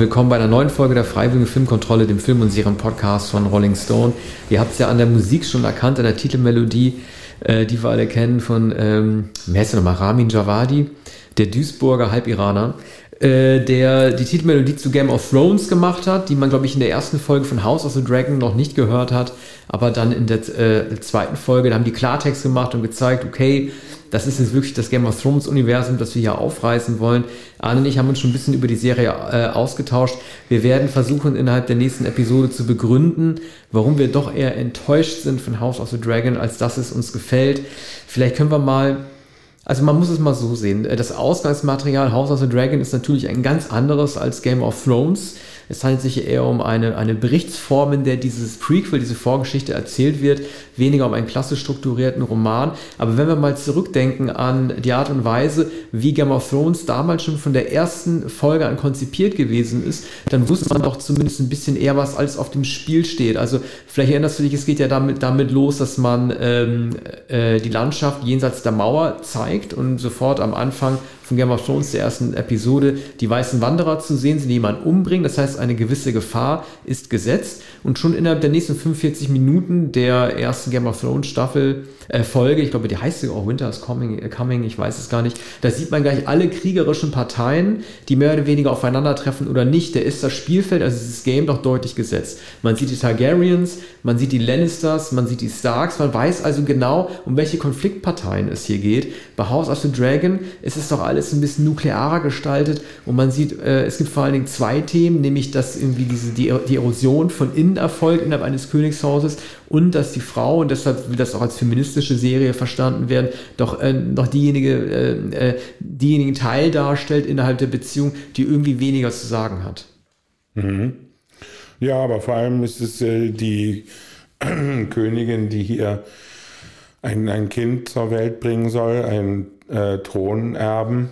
Willkommen bei einer neuen Folge der Freiwilligen Filmkontrolle, dem Film- und Serien-Podcast von Rolling Stone. Ihr habt es ja an der Musik schon erkannt, an der Titelmelodie, äh, die wir alle kennen von, ähm, wer ist der nochmal, Ramin Javadi, der Duisburger Halbiraner, äh, der die Titelmelodie zu Game of Thrones gemacht hat, die man, glaube ich, in der ersten Folge von House of the Dragon noch nicht gehört hat, aber dann in der äh, zweiten Folge, da haben die Klartext gemacht und gezeigt, okay, das ist jetzt wirklich das Game of Thrones Universum, das wir hier aufreißen wollen. Arne und ich haben uns schon ein bisschen über die Serie äh, ausgetauscht. Wir werden versuchen, innerhalb der nächsten Episode zu begründen, warum wir doch eher enttäuscht sind von House of the Dragon, als dass es uns gefällt. Vielleicht können wir mal also man muss es mal so sehen. Das Ausgangsmaterial House of the Dragon ist natürlich ein ganz anderes als Game of Thrones. Es handelt sich eher um eine, eine Berichtsform, in der dieses Prequel, diese Vorgeschichte erzählt wird, weniger um einen klassisch strukturierten Roman. Aber wenn wir mal zurückdenken an die Art und Weise, wie Game of Thrones damals schon von der ersten Folge an konzipiert gewesen ist, dann wusste man doch zumindest ein bisschen eher, was alles auf dem Spiel steht. Also vielleicht erinnerst du dich, es geht ja damit, damit los, dass man ähm, äh, die Landschaft jenseits der Mauer zeigt und sofort am Anfang von Game of Thrones der ersten Episode die weißen Wanderer zu sehen, sie jemanden umbringen. Das heißt, eine gewisse Gefahr ist gesetzt und schon innerhalb der nächsten 45 Minuten der ersten Game of Thrones Staffel äh, Folge, ich glaube, die heißt ja auch Winter is coming, äh, coming, ich weiß es gar nicht, da sieht man gleich alle kriegerischen Parteien, die mehr oder weniger aufeinandertreffen oder nicht. Da ist das Spielfeld, also dieses Game doch deutlich gesetzt. Man sieht die Targaryens, man sieht die Lannisters, man sieht die Starks, man weiß also genau, um welche Konfliktparteien es hier geht. Bei House of the Dragon ist es doch alles alles ein bisschen nuklearer gestaltet und man sieht, äh, es gibt vor allen Dingen zwei Themen, nämlich dass irgendwie diese, die, die Erosion von innen erfolgt innerhalb eines Königshauses und dass die Frau, und deshalb will das auch als feministische Serie verstanden werden, doch äh, noch diejenige, äh, äh, diejenigen Teil darstellt innerhalb der Beziehung, die irgendwie weniger zu sagen hat. Mhm. Ja, aber vor allem ist es äh, die Königin, die hier ein, ein Kind zur Welt bringen soll, ein äh, Thronerben.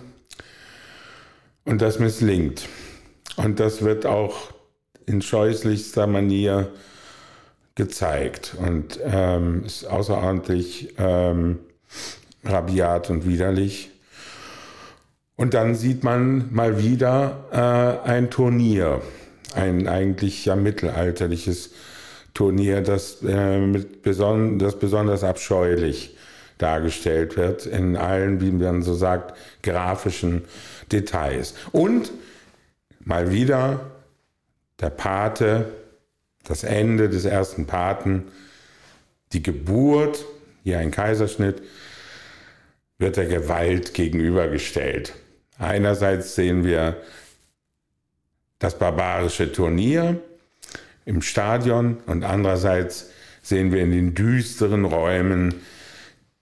Und das misslingt. Und das wird auch in scheußlichster Manier gezeigt und ähm, ist außerordentlich ähm, rabiat und widerlich. Und dann sieht man mal wieder äh, ein Turnier, ein eigentlich ja mittelalterliches Turnier, das, äh, mit beson das besonders abscheulich dargestellt wird, in allen, wie man so sagt, grafischen Details. Und mal wieder der Pate, das Ende des ersten Paten, die Geburt, hier ein Kaiserschnitt, wird der Gewalt gegenübergestellt. Einerseits sehen wir das barbarische Turnier im Stadion und andererseits sehen wir in den düsteren Räumen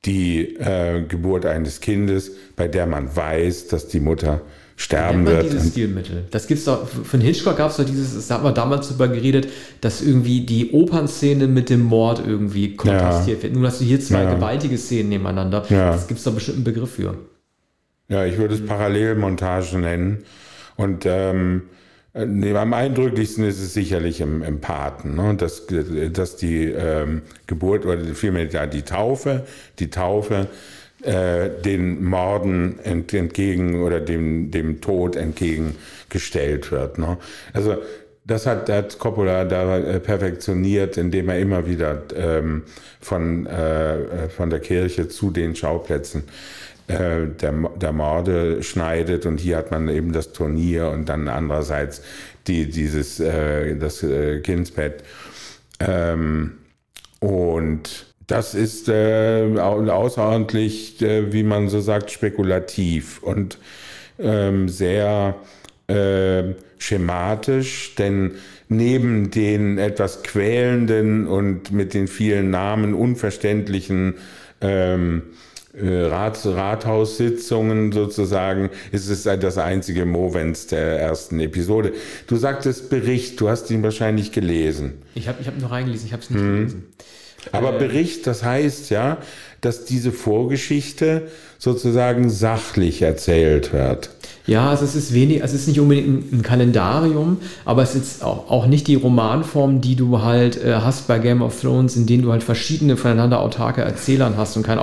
die äh, Geburt eines Kindes, bei der man weiß, dass die Mutter sterben wird. Dieses Stilmittel. Das gibt's doch, von Hitchcock gab es doch dieses, da hat man damals darüber geredet, dass irgendwie die Opernszene mit dem Mord irgendwie kontrastiert ja. wird. Nun hast du hier zwei ja. gewaltige Szenen nebeneinander. Ja. Das gibt es doch bestimmt einen Begriff für. Ja, ich würde es Parallelmontage nennen. Und ähm, äh, nee, am eindrücklichsten ist es sicherlich im, im Paten, ne? dass, dass die ähm, Geburt oder vielmehr die Taufe, die Taufe äh, den Morden ent, entgegen oder dem, dem Tod entgegengestellt wird. Ne? Also das hat, hat Coppola da äh, perfektioniert, indem er immer wieder ähm, von, äh, von der Kirche zu den Schauplätzen äh, der, der Morde schneidet und hier hat man eben das Turnier und dann andererseits die, dieses, äh, das äh, Kindsbett. Ähm, und das ist äh, außerordentlich, äh, wie man so sagt, spekulativ und ähm, sehr äh, schematisch, denn neben den etwas quälenden und mit den vielen Namen unverständlichen ähm, äh, Rat, Rathaussitzungen sozusagen ist es das einzige Movens der ersten Episode. Du sagtest Bericht, du hast ihn wahrscheinlich gelesen. Ich habe ich hab noch reingelesen, ich habe es nicht hm. gelesen. Aber äh, Bericht, das heißt ja, dass diese Vorgeschichte sozusagen sachlich erzählt wird. Ja, also es ist wenig, also es ist nicht unbedingt ein, Kalendarium, aber es ist auch, auch nicht die Romanform, die du halt äh, hast bei Game of Thrones, in denen du halt verschiedene voneinander autarke Erzählern hast und keinen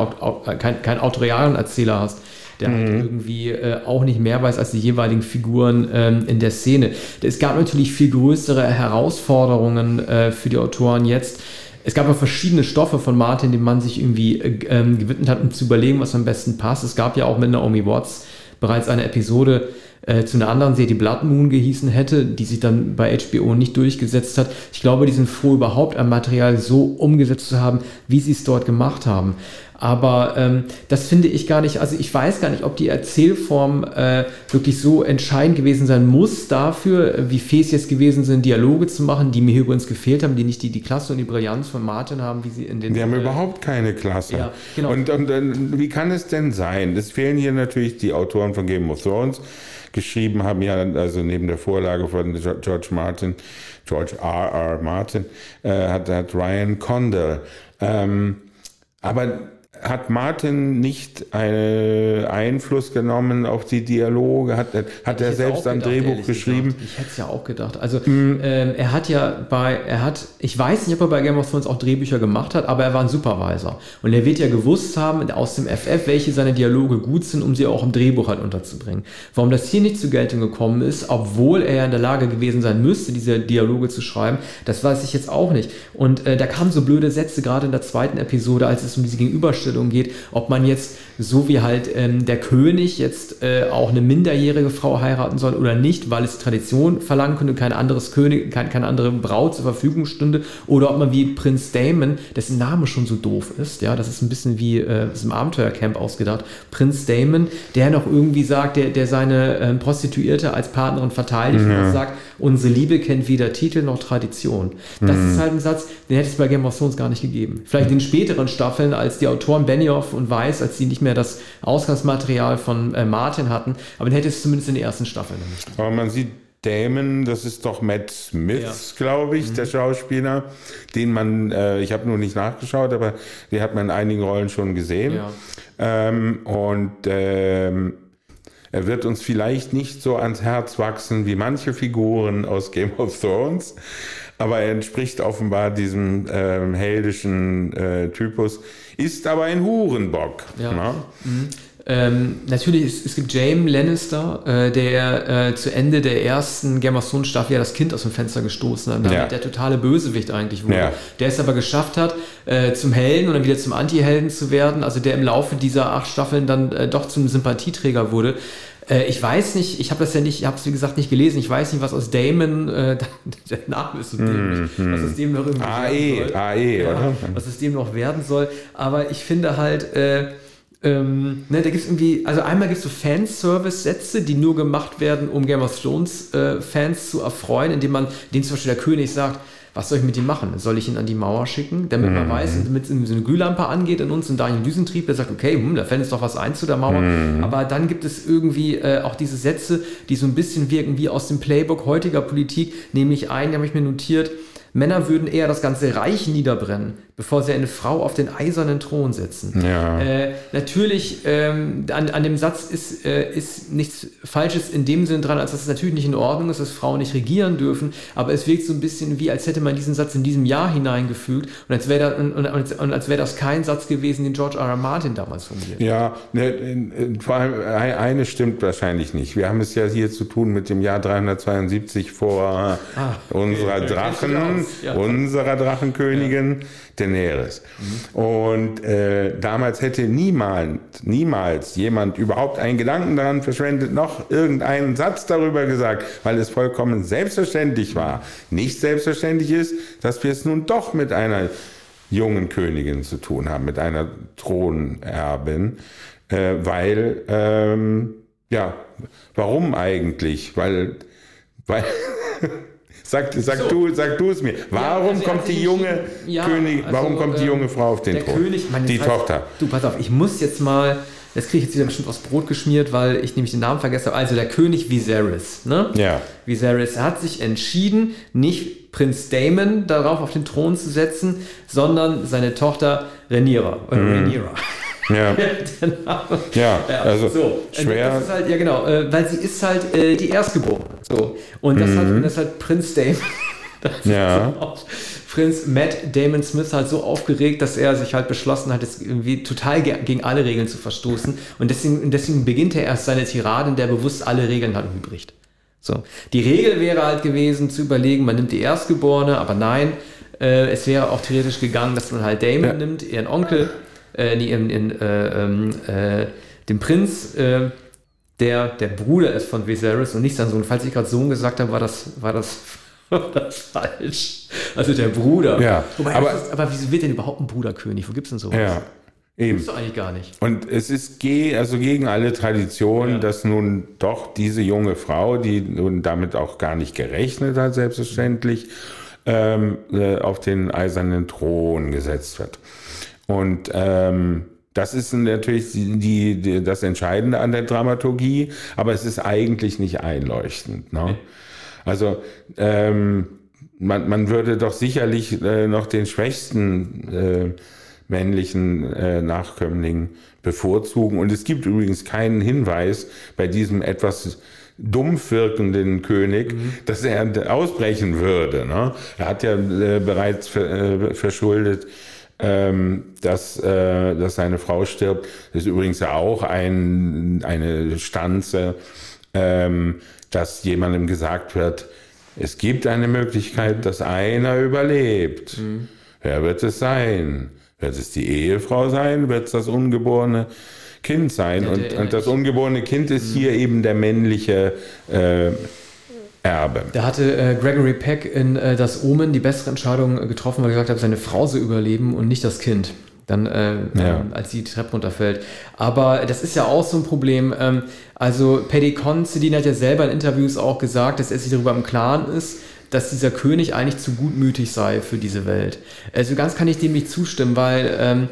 kein, kein autorialen Erzähler hast. der halt irgendwie äh, auch nicht mehr weiß als die jeweiligen Figuren ähm, in der Szene. Es gab natürlich viel größere Herausforderungen äh, für die Autoren jetzt. Es gab ja verschiedene Stoffe von Martin, dem man sich irgendwie äh, ähm, gewidmet hat, um zu überlegen, was am besten passt. Es gab ja auch mit Naomi Watts bereits eine Episode, äh, zu einer anderen Serie, die Blood Moon gehießen hätte, die sich dann bei HBO nicht durchgesetzt hat. Ich glaube, die sind froh, überhaupt ein Material so umgesetzt zu haben, wie sie es dort gemacht haben. Aber ähm, das finde ich gar nicht, also ich weiß gar nicht, ob die Erzählform äh, wirklich so entscheidend gewesen sein muss dafür, wie fähig jetzt gewesen sind, Dialoge zu machen, die mir übrigens gefehlt haben, die nicht die, die Klasse und die Brillanz von Martin haben, wie sie in den. Die haben äh, überhaupt keine Klasse. Ja, genau. Und, und, und wie kann es denn sein? Es fehlen hier natürlich die Autoren von Game of Thrones geschrieben haben, ja, also neben der Vorlage von George Martin, George R. R. Martin, äh, hat, hat Ryan Condell. Ähm, aber hat Martin nicht einen Einfluss genommen auf die Dialoge? Hat, hat er selbst ein Drehbuch geschrieben? Gesagt. Ich hätte es ja auch gedacht. Also mm. ähm, er hat ja bei, er hat, ich weiß nicht, ob er bei Game of Thrones auch Drehbücher gemacht hat, aber er war ein Supervisor. Und er wird ja gewusst haben aus dem FF, welche seine Dialoge gut sind, um sie auch im Drehbuch halt unterzubringen. Warum das hier nicht zur Geltung gekommen ist, obwohl er ja in der Lage gewesen sein müsste, diese Dialoge zu schreiben, das weiß ich jetzt auch nicht. Und äh, da kamen so blöde Sätze, gerade in der zweiten Episode, als es um diese Gegenüberstellung Darstellung geht, ob man jetzt so wie halt ähm, der König jetzt äh, auch eine minderjährige Frau heiraten soll oder nicht, weil es Tradition verlangen könnte, kein anderes König, kein, keine andere Braut zur Verfügung stünde, oder ob man wie Prinz Damon, dessen Name schon so doof ist, ja, das ist ein bisschen wie äh, im Abenteuercamp ausgedacht, Prinz Damon, der noch irgendwie sagt, der, der seine äh, Prostituierte als Partnerin verteidigt ja. und sagt, unsere Liebe kennt weder Titel noch Tradition. Das mhm. ist halt ein Satz, den hätte es bei Game of Thrones gar nicht gegeben. Vielleicht in späteren Staffeln, als die Autoren Benioff und Weiss, als die nicht mehr das Ausgangsmaterial von äh, Martin hatten, aber den hätte es zumindest in den ersten Staffeln nicht. Aber man sieht Damon, das ist doch Matt Smith, ja. glaube ich, mhm. der Schauspieler, den man, äh, ich habe nur nicht nachgeschaut, aber den hat man in einigen Rollen schon gesehen. Ja. Ähm, und ähm, er wird uns vielleicht nicht so ans Herz wachsen wie manche Figuren aus Game of Thrones, aber er entspricht offenbar diesem ähm, heldischen äh, Typus, ist aber ein Hurenbock. Ja. Ne? Mhm. Ähm, natürlich, es, es, gibt James Lannister, äh, der äh, zu Ende der ersten Game of Thrones Staffel ja das Kind aus dem Fenster gestoßen hat, damit ja. der totale Bösewicht eigentlich wurde. Ja. Der es aber geschafft hat, äh, zum Helden und dann wieder zum Anti-Helden zu werden, also der im Laufe dieser acht Staffeln dann äh, doch zum Sympathieträger wurde. Äh, ich weiß nicht, ich habe das ja nicht, ich habe es wie gesagt nicht gelesen. Ich weiß nicht, was aus Damon, äh, der Name ist so dämlich, mm, was aus dem noch irgendwie AE, werden soll. AE, ja, oder? Was aus dem noch werden soll. Aber ich finde halt, äh, ähm, ne, da gibt es irgendwie, also einmal gibt es so Fanservice-Sätze, die nur gemacht werden, um Game of Thrones-Fans äh, zu erfreuen, indem man, den zum Beispiel der König sagt, was soll ich mit ihm machen? Soll ich ihn an die Mauer schicken, damit mhm. man weiß, damit so eine Glühlampe angeht in uns und da ein Düsentrieb, der sagt, okay, hm, da fällt jetzt doch was ein zu der Mauer. Mhm. Aber dann gibt es irgendwie äh, auch diese Sätze, die so ein bisschen wirken wie aus dem Playbook heutiger Politik, nämlich einen, den habe ich mir notiert, Männer würden eher das ganze Reich niederbrennen, bevor sie eine Frau auf den eisernen Thron setzen. Ja. Äh, natürlich, ähm, an, an dem Satz ist, äh, ist nichts Falsches in dem Sinn dran, als dass es natürlich nicht in Ordnung ist, dass Frauen nicht regieren dürfen, aber es wirkt so ein bisschen wie, als hätte man diesen Satz in diesem Jahr hineingefügt und als wäre da, und, und, und, als wäre das kein Satz gewesen, den George R. R. Martin damals formuliert hat. Ja, ne, vor allem eine stimmt wahrscheinlich nicht. Wir haben es ja hier zu tun mit dem Jahr 372 vor ah, unserer. Drachen ja. unserer Drachenkönigin ja. Daenerys. Mhm. Und äh, damals hätte niemals, niemals jemand überhaupt einen Gedanken daran verschwendet, noch irgendeinen Satz darüber gesagt, weil es vollkommen selbstverständlich war. Nicht selbstverständlich ist, dass wir es nun doch mit einer jungen Königin zu tun haben, mit einer Thronerbin, äh, weil, ähm, ja, warum eigentlich? Weil, weil Sag, sag, so. du, sag du es mir. Warum ja, also kommt die junge ja, König, also, warum kommt die junge Frau auf den Thron? König, meine, die Tochter. Heißt, du, pass auf, ich muss jetzt mal, das kriege ich jetzt wieder bestimmt aufs Brot geschmiert, weil ich nämlich den Namen vergessen habe. Also der König Viserys, ne? Ja. Viserys hat sich entschieden, nicht Prinz Damon darauf auf den Thron zu setzen, sondern seine Tochter Rhaenyra. Oder mm. Rhaenyra. Ja. ja, also so. schwer. Das ist halt, ja genau, äh, weil sie ist halt äh, die Erstgeborene. So. Und das, mhm. hat, das hat Prinz Dame. ja. Prinz Matt Damon Smith halt so aufgeregt, dass er sich halt beschlossen hat, jetzt irgendwie total ge gegen alle Regeln zu verstoßen. Und deswegen, deswegen beginnt er erst seine Tirade, in der bewusst alle Regeln halt irgendwie bricht. So. Die Regel wäre halt gewesen, zu überlegen, man nimmt die Erstgeborene, aber nein, äh, es wäre auch theoretisch gegangen, dass man halt Damon ja. nimmt, ihren Onkel, äh, nee, ihren, ihren, äh, ähm, äh, den Prinz, äh, der der Bruder ist von Viserys und nicht sein Sohn. Falls ich gerade Sohn gesagt habe, war das, war das, war das falsch. Also der Bruder. Ja, Wobei, aber, ist, aber wieso wird denn überhaupt ein Bruderkönig? Wo gibt es denn sowas? Ja. Eben. Gibt's doch eigentlich gar nicht. Und es ist ge also gegen alle Traditionen, ja. dass nun doch diese junge Frau, die nun damit auch gar nicht gerechnet hat, selbstverständlich, ähm, äh, auf den eisernen Thron gesetzt wird. Und ähm, das ist natürlich die, die, das Entscheidende an der Dramaturgie, aber es ist eigentlich nicht einleuchtend. Ne? Also ähm, man, man würde doch sicherlich äh, noch den schwächsten äh, männlichen äh, Nachkömmling bevorzugen. Und es gibt übrigens keinen Hinweis bei diesem etwas dumpf wirkenden König, mhm. dass er ausbrechen würde. Ne? Er hat ja äh, bereits ver, äh, verschuldet, ähm, dass, äh, dass seine Frau stirbt. Das ist übrigens ja auch ein, eine Stanze, ähm, dass jemandem gesagt wird, es gibt eine Möglichkeit, dass einer überlebt. Mhm. Wer wird es sein? Wird es die Ehefrau sein? Wird es das ungeborene Kind sein? Ja, und, und, das ungeborene Kind ist mhm. hier eben der männliche äh, Erbe. Da hatte äh, Gregory Peck in äh, Das Omen die bessere Entscheidung äh, getroffen, weil er gesagt hat, seine Frau soll überleben und nicht das Kind. Dann, äh, ja. als sie die Treppe runterfällt. Aber das ist ja auch so ein Problem. Ähm, also, Paddy Considine hat ja selber in Interviews auch gesagt, dass er sich darüber im Klaren ist, dass dieser König eigentlich zu gutmütig sei für diese Welt. Also ganz kann ich dem nicht zustimmen, weil ähm,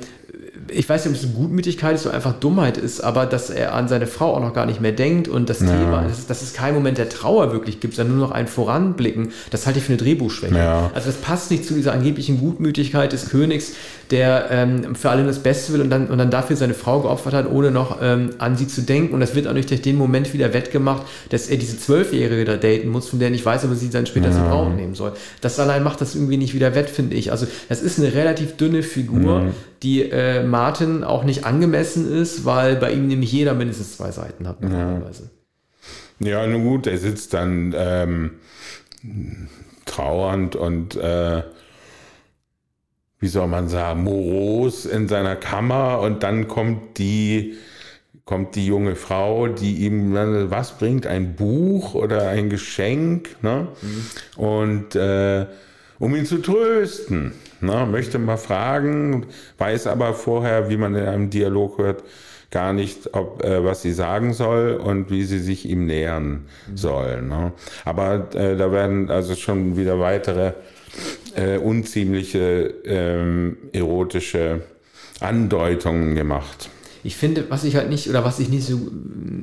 ich weiß nicht, ob es Gutmütigkeit ist oder einfach Dummheit ist, aber dass er an seine Frau auch noch gar nicht mehr denkt und das ja. Thema, dass, dass, es keinen Moment der Trauer wirklich gibt, sondern nur noch ein Voranblicken, das halte ich für eine Drehbuchschwäche. Ja. Also das passt nicht zu dieser angeblichen Gutmütigkeit des Königs, der ähm, für alle das Beste will und dann, und dann dafür seine Frau geopfert hat, ohne noch ähm, an sie zu denken. Und das wird auch nicht durch den Moment wieder wettgemacht, dass er diese Zwölfjährige da daten muss, von der er nicht weiß, ob er sie dann später ja. zur Frau nehmen soll. Das allein macht das irgendwie nicht wieder wett, finde ich. Also das ist eine relativ dünne Figur, mhm. Die äh, Martin auch nicht angemessen ist, weil bei ihm nämlich jeder mindestens zwei Seiten hat normalerweise. Ja, nun gut, er sitzt dann ähm, trauernd und äh, wie soll man sagen, moros in seiner Kammer und dann kommt die, kommt die junge Frau, die ihm was bringt, ein Buch oder ein Geschenk, ne? Mhm. Und äh, um ihn zu trösten, ne? möchte mal fragen, weiß aber vorher, wie man in einem Dialog hört, gar nicht, ob, äh, was sie sagen soll und wie sie sich ihm nähern mhm. soll. Ne? Aber äh, da werden also schon wieder weitere äh, unziemliche ähm, erotische Andeutungen gemacht. Ich finde, was ich halt nicht, oder was ich nicht so,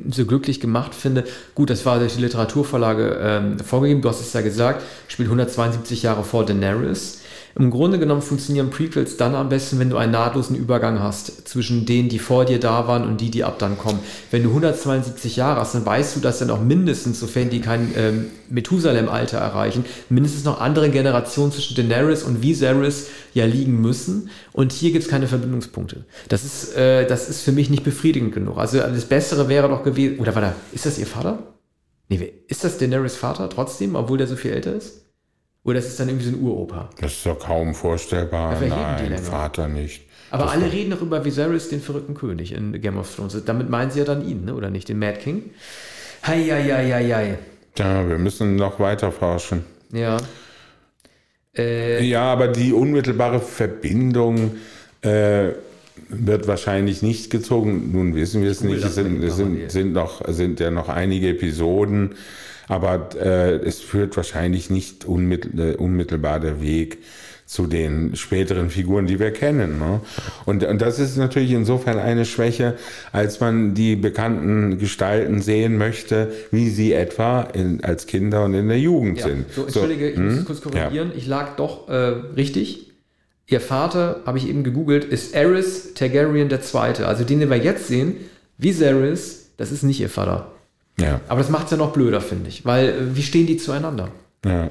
so glücklich gemacht finde, gut, das war durch die Literaturverlage ähm, vorgegeben, du hast es ja gesagt, spielt 172 Jahre vor Daenerys. Im Grunde genommen funktionieren Prequels dann am besten, wenn du einen nahtlosen Übergang hast zwischen denen, die vor dir da waren und die, die ab dann kommen. Wenn du 172 Jahre hast, dann weißt du, dass dann auch mindestens, sofern die kein ähm, Methusalem-Alter erreichen, mindestens noch andere Generationen zwischen Daenerys und Viserys ja liegen müssen. Und hier gibt es keine Verbindungspunkte. Das ist, äh, das ist für mich nicht befriedigend genug. Also das Bessere wäre doch gewesen, oder warte, ist das ihr Vater? Nee, ist das Daenerys Vater trotzdem, obwohl der so viel älter ist? Oder ist es dann irgendwie so ein Uropa? Das ist doch kaum vorstellbar. Nein, Vater nicht. Aber das alle reden doch über Viserys, den verrückten König in Game of Thrones. Damit meinen sie ja dann ihn, ne? oder nicht? Den Mad King? Heieieiei. Ja, wir müssen noch weiter forschen. Ja. Äh, ja, aber die unmittelbare Verbindung äh, wird wahrscheinlich nicht gezogen. Nun wissen wir es nicht. Es sind, sind, sind, noch, sind ja noch einige Episoden. Aber äh, es führt wahrscheinlich nicht unmittel, äh, unmittelbar der Weg zu den späteren Figuren, die wir kennen. Ne? Und, und das ist natürlich insofern eine Schwäche, als man die bekannten Gestalten sehen möchte, wie sie etwa in, als Kinder und in der Jugend ja. sind. So, Entschuldige, so, ich muss hm? kurz korrigieren. Ja. Ich lag doch äh, richtig. Ihr Vater, habe ich eben gegoogelt, ist Aerys Targaryen II. Also den, den wir jetzt sehen, Viserys, das ist nicht ihr Vater. Ja. Aber das macht es ja noch blöder, finde ich. Weil, äh, wie stehen die zueinander? Ja.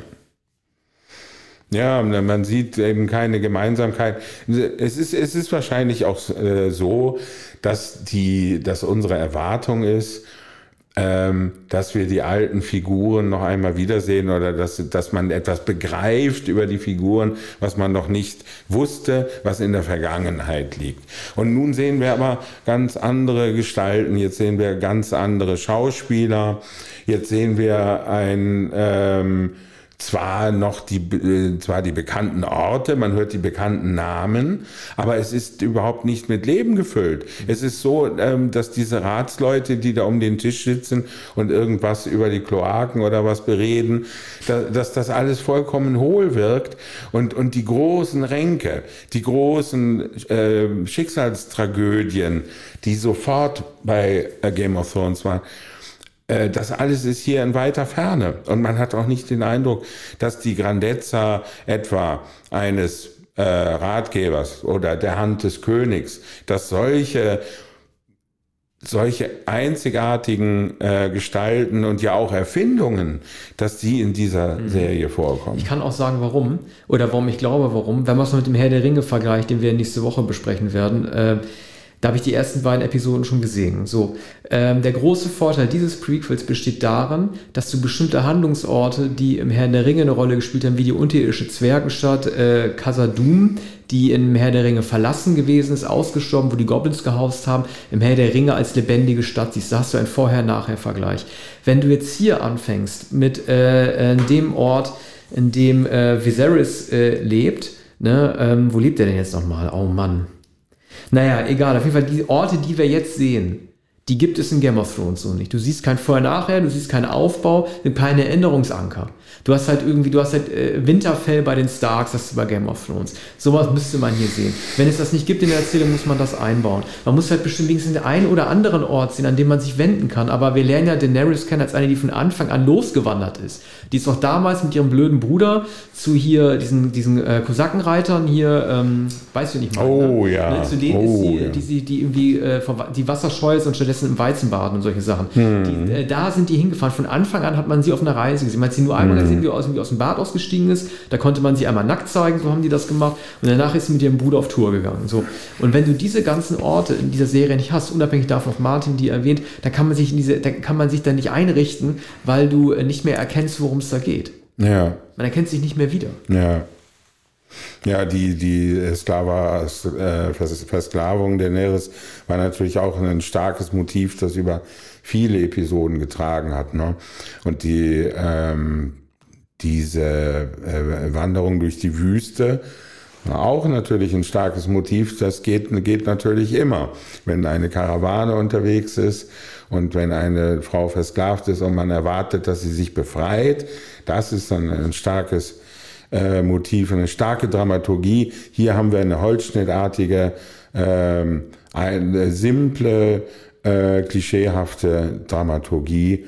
Ja, man sieht eben keine Gemeinsamkeit. Es ist, es ist wahrscheinlich auch äh, so, dass, die, dass unsere Erwartung ist, ähm, dass wir die alten Figuren noch einmal wiedersehen oder dass, dass man etwas begreift über die Figuren, was man noch nicht wusste, was in der Vergangenheit liegt. Und nun sehen wir aber ganz andere Gestalten, jetzt sehen wir ganz andere Schauspieler, jetzt sehen wir ein... Ähm, zwar noch die, äh, zwar die bekannten Orte, man hört die bekannten Namen, aber es ist überhaupt nicht mit Leben gefüllt. Es ist so, ähm, dass diese Ratsleute, die da um den Tisch sitzen und irgendwas über die Kloaken oder was bereden, dass das alles vollkommen hohl wirkt und, und die großen Ränke, die großen äh, Schicksalstragödien, die sofort bei äh, Game of Thrones waren, das alles ist hier in weiter Ferne. Und man hat auch nicht den Eindruck, dass die Grandezza etwa eines äh, Ratgebers oder der Hand des Königs, dass solche solche einzigartigen äh, Gestalten und ja auch Erfindungen, dass die in dieser mhm. Serie vorkommen. Ich kann auch sagen, warum oder warum ich glaube, warum. Wenn man es mit dem Herr der Ringe vergleicht, den wir nächste Woche besprechen werden, äh, da habe ich die ersten beiden Episoden schon gesehen. So, ähm, der große Vorteil dieses Prequels besteht darin, dass du bestimmte Handlungsorte, die im Herrn der Ringe eine Rolle gespielt haben, wie die unterirdische Zwergenstadt äh, Khazad-dûm, die im Herr der Ringe verlassen gewesen ist, ausgestorben, wo die Goblins gehaust haben, im Herr der Ringe als lebendige Stadt siehst. Da hast du einen Vorher-Nachher-Vergleich. Wenn du jetzt hier anfängst mit äh, dem Ort, in dem äh, Viserys äh, lebt, ne, ähm, wo lebt er denn jetzt nochmal? Oh Mann. Naja, egal. Auf jeden Fall die Orte, die wir jetzt sehen, die gibt es in Game of Thrones so nicht. Du siehst kein Vorher-Nachher, du siehst keinen Aufbau, keine Erinnerungsanker. Du hast halt irgendwie, du hast halt äh, Winterfell bei den Starks, das ist bei Game of Thrones. Sowas müsste man hier sehen. Wenn es das nicht gibt in der Erzählung, muss man das einbauen. Man muss halt bestimmt wenigstens den einen oder anderen Ort sehen, an dem man sich wenden kann. Aber wir lernen ja Daenerys kennen als eine, die von Anfang an losgewandert ist. Die ist auch damals mit ihrem blöden Bruder zu hier diesen, diesen äh, Kosakenreitern hier, ähm, weißt du nicht mal. Oh ne? ja. Ne, zu denen oh, ist sie, ja. die, die, die irgendwie äh, die Wasserscheu ist und stattdessen im Weizen baden und solche Sachen. Hm. Die, äh, da sind die hingefahren. Von Anfang an hat man sie auf einer Reise gesehen. Man hat sie nur einmal hm. gesehen, wie aus, wie aus dem Bad ausgestiegen ist. Da konnte man sie einmal nackt zeigen, so haben die das gemacht. Und danach ist sie mit ihrem Bruder auf Tour gegangen. So. Und wenn du diese ganzen Orte in dieser Serie nicht hast, unabhängig davon, ob Martin die erwähnt, dann kann man sich in diese, dann kann man sich da nicht einrichten, weil du äh, nicht mehr erkennst, worum es da geht. Ja. Man erkennt sich nicht mehr wieder. Ja. Ja, die, die Sklava, äh, Versklavung der Neres war natürlich auch ein starkes Motiv, das über viele Episoden getragen hat. Ne? Und die, ähm, diese äh, Wanderung durch die Wüste, auch natürlich ein starkes Motiv, das geht, geht natürlich immer. Wenn eine Karawane unterwegs ist und wenn eine Frau versklavt ist und man erwartet, dass sie sich befreit, das ist dann ein starkes äh, Motiv, eine starke Dramaturgie. Hier haben wir eine holzschnittartige, ähm, eine simple, äh, klischeehafte Dramaturgie.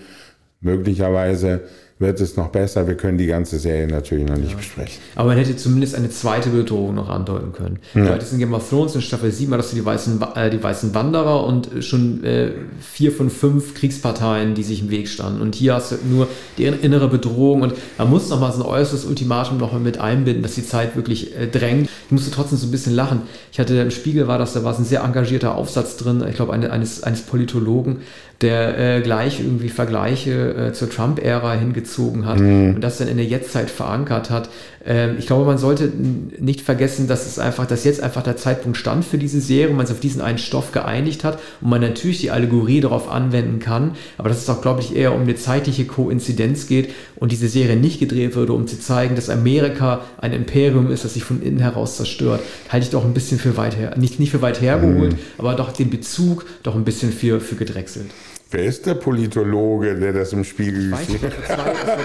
Möglicherweise wird es noch besser. Wir können die ganze Serie natürlich noch nicht ja. besprechen. Aber man hätte zumindest eine zweite Bedrohung noch andeuten können. Ja. Du hattest in Game of Thrones in Staffel 7 hattest du die weißen, äh, die weißen Wanderer und schon äh, vier von fünf Kriegsparteien, die sich im Weg standen. Und hier hast du nur die innere Bedrohung und man muss noch mal so ein äußeres Ultimatum noch mal mit einbinden, dass die Zeit wirklich äh, drängt. Ich musste trotzdem so ein bisschen lachen. Ich hatte im Spiegel war das, da war ein sehr engagierter Aufsatz drin, ich glaube eines, eines Politologen, der äh, gleich irgendwie Vergleiche äh, zur Trump-Ära hingezogen hat mhm. und das dann in der Jetztzeit verankert hat. Ähm, ich glaube, man sollte nicht vergessen, dass es einfach, dass jetzt einfach der Zeitpunkt stand für diese Serie man sich auf diesen einen Stoff geeinigt hat und man natürlich die Allegorie darauf anwenden kann, aber dass es auch, glaube ich, eher um eine zeitliche Koinzidenz geht und diese Serie nicht gedreht würde, um zu zeigen, dass Amerika ein Imperium ist, das sich von innen heraus zerstört, halte ich doch ein bisschen für weit her, nicht, nicht für weit hergeholt, mhm. aber doch den Bezug doch ein bisschen für, für gedrechselt. Wer ist der Politologe, der das im Spiegel geschrieben hat?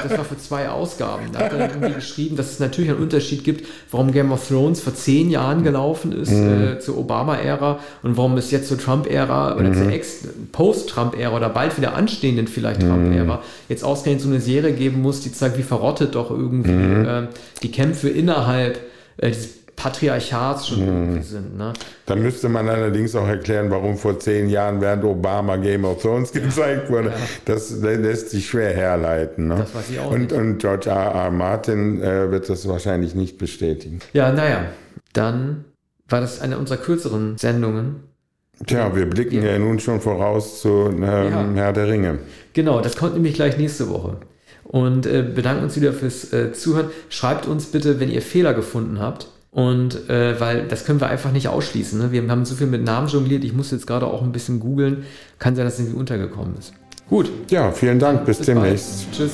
Das, war für zwei Ausgaben. Da hat er irgendwie geschrieben, dass es natürlich einen Unterschied gibt, warum Game of Thrones vor zehn Jahren gelaufen ist, mhm. äh, zur Obama-Ära und warum es jetzt zur Trump-Ära oder mhm. zur Ex-Post-Trump-Ära oder bald wieder anstehenden vielleicht mhm. Trump-Ära jetzt ausgerechnet so eine Serie geben muss, die zeigt, wie verrottet doch irgendwie äh, die Kämpfe innerhalb äh, dieses Patriarchats schon irgendwie sind. Ne? Da müsste man allerdings auch erklären, warum vor zehn Jahren während Obama Game of Thrones gezeigt wurde. Das lässt sich schwer herleiten. Ne? Das weiß ich auch und, nicht. und George R. R. Martin äh, wird das wahrscheinlich nicht bestätigen. Ja, naja, dann war das eine unserer kürzeren Sendungen. Tja, wir blicken ja, nun schon voraus zu ähm, Ja. Herr der Ringe. Genau, das kommt nämlich gleich nächste Woche. Und äh, bedanken uns wieder fürs äh, Zuhören. Schreibt uns bitte, wenn ihr Fehler gefunden habt. Und äh, weil das können wir einfach nicht ausschließen. Ne? Wir haben so viel mit Namen jongliert. Ich muss jetzt gerade auch ein bisschen googeln. Kann sein, dass es irgendwie untergekommen ist. Gut. Ja, vielen Dank. Bis, bis bald. demnächst. Tschüss.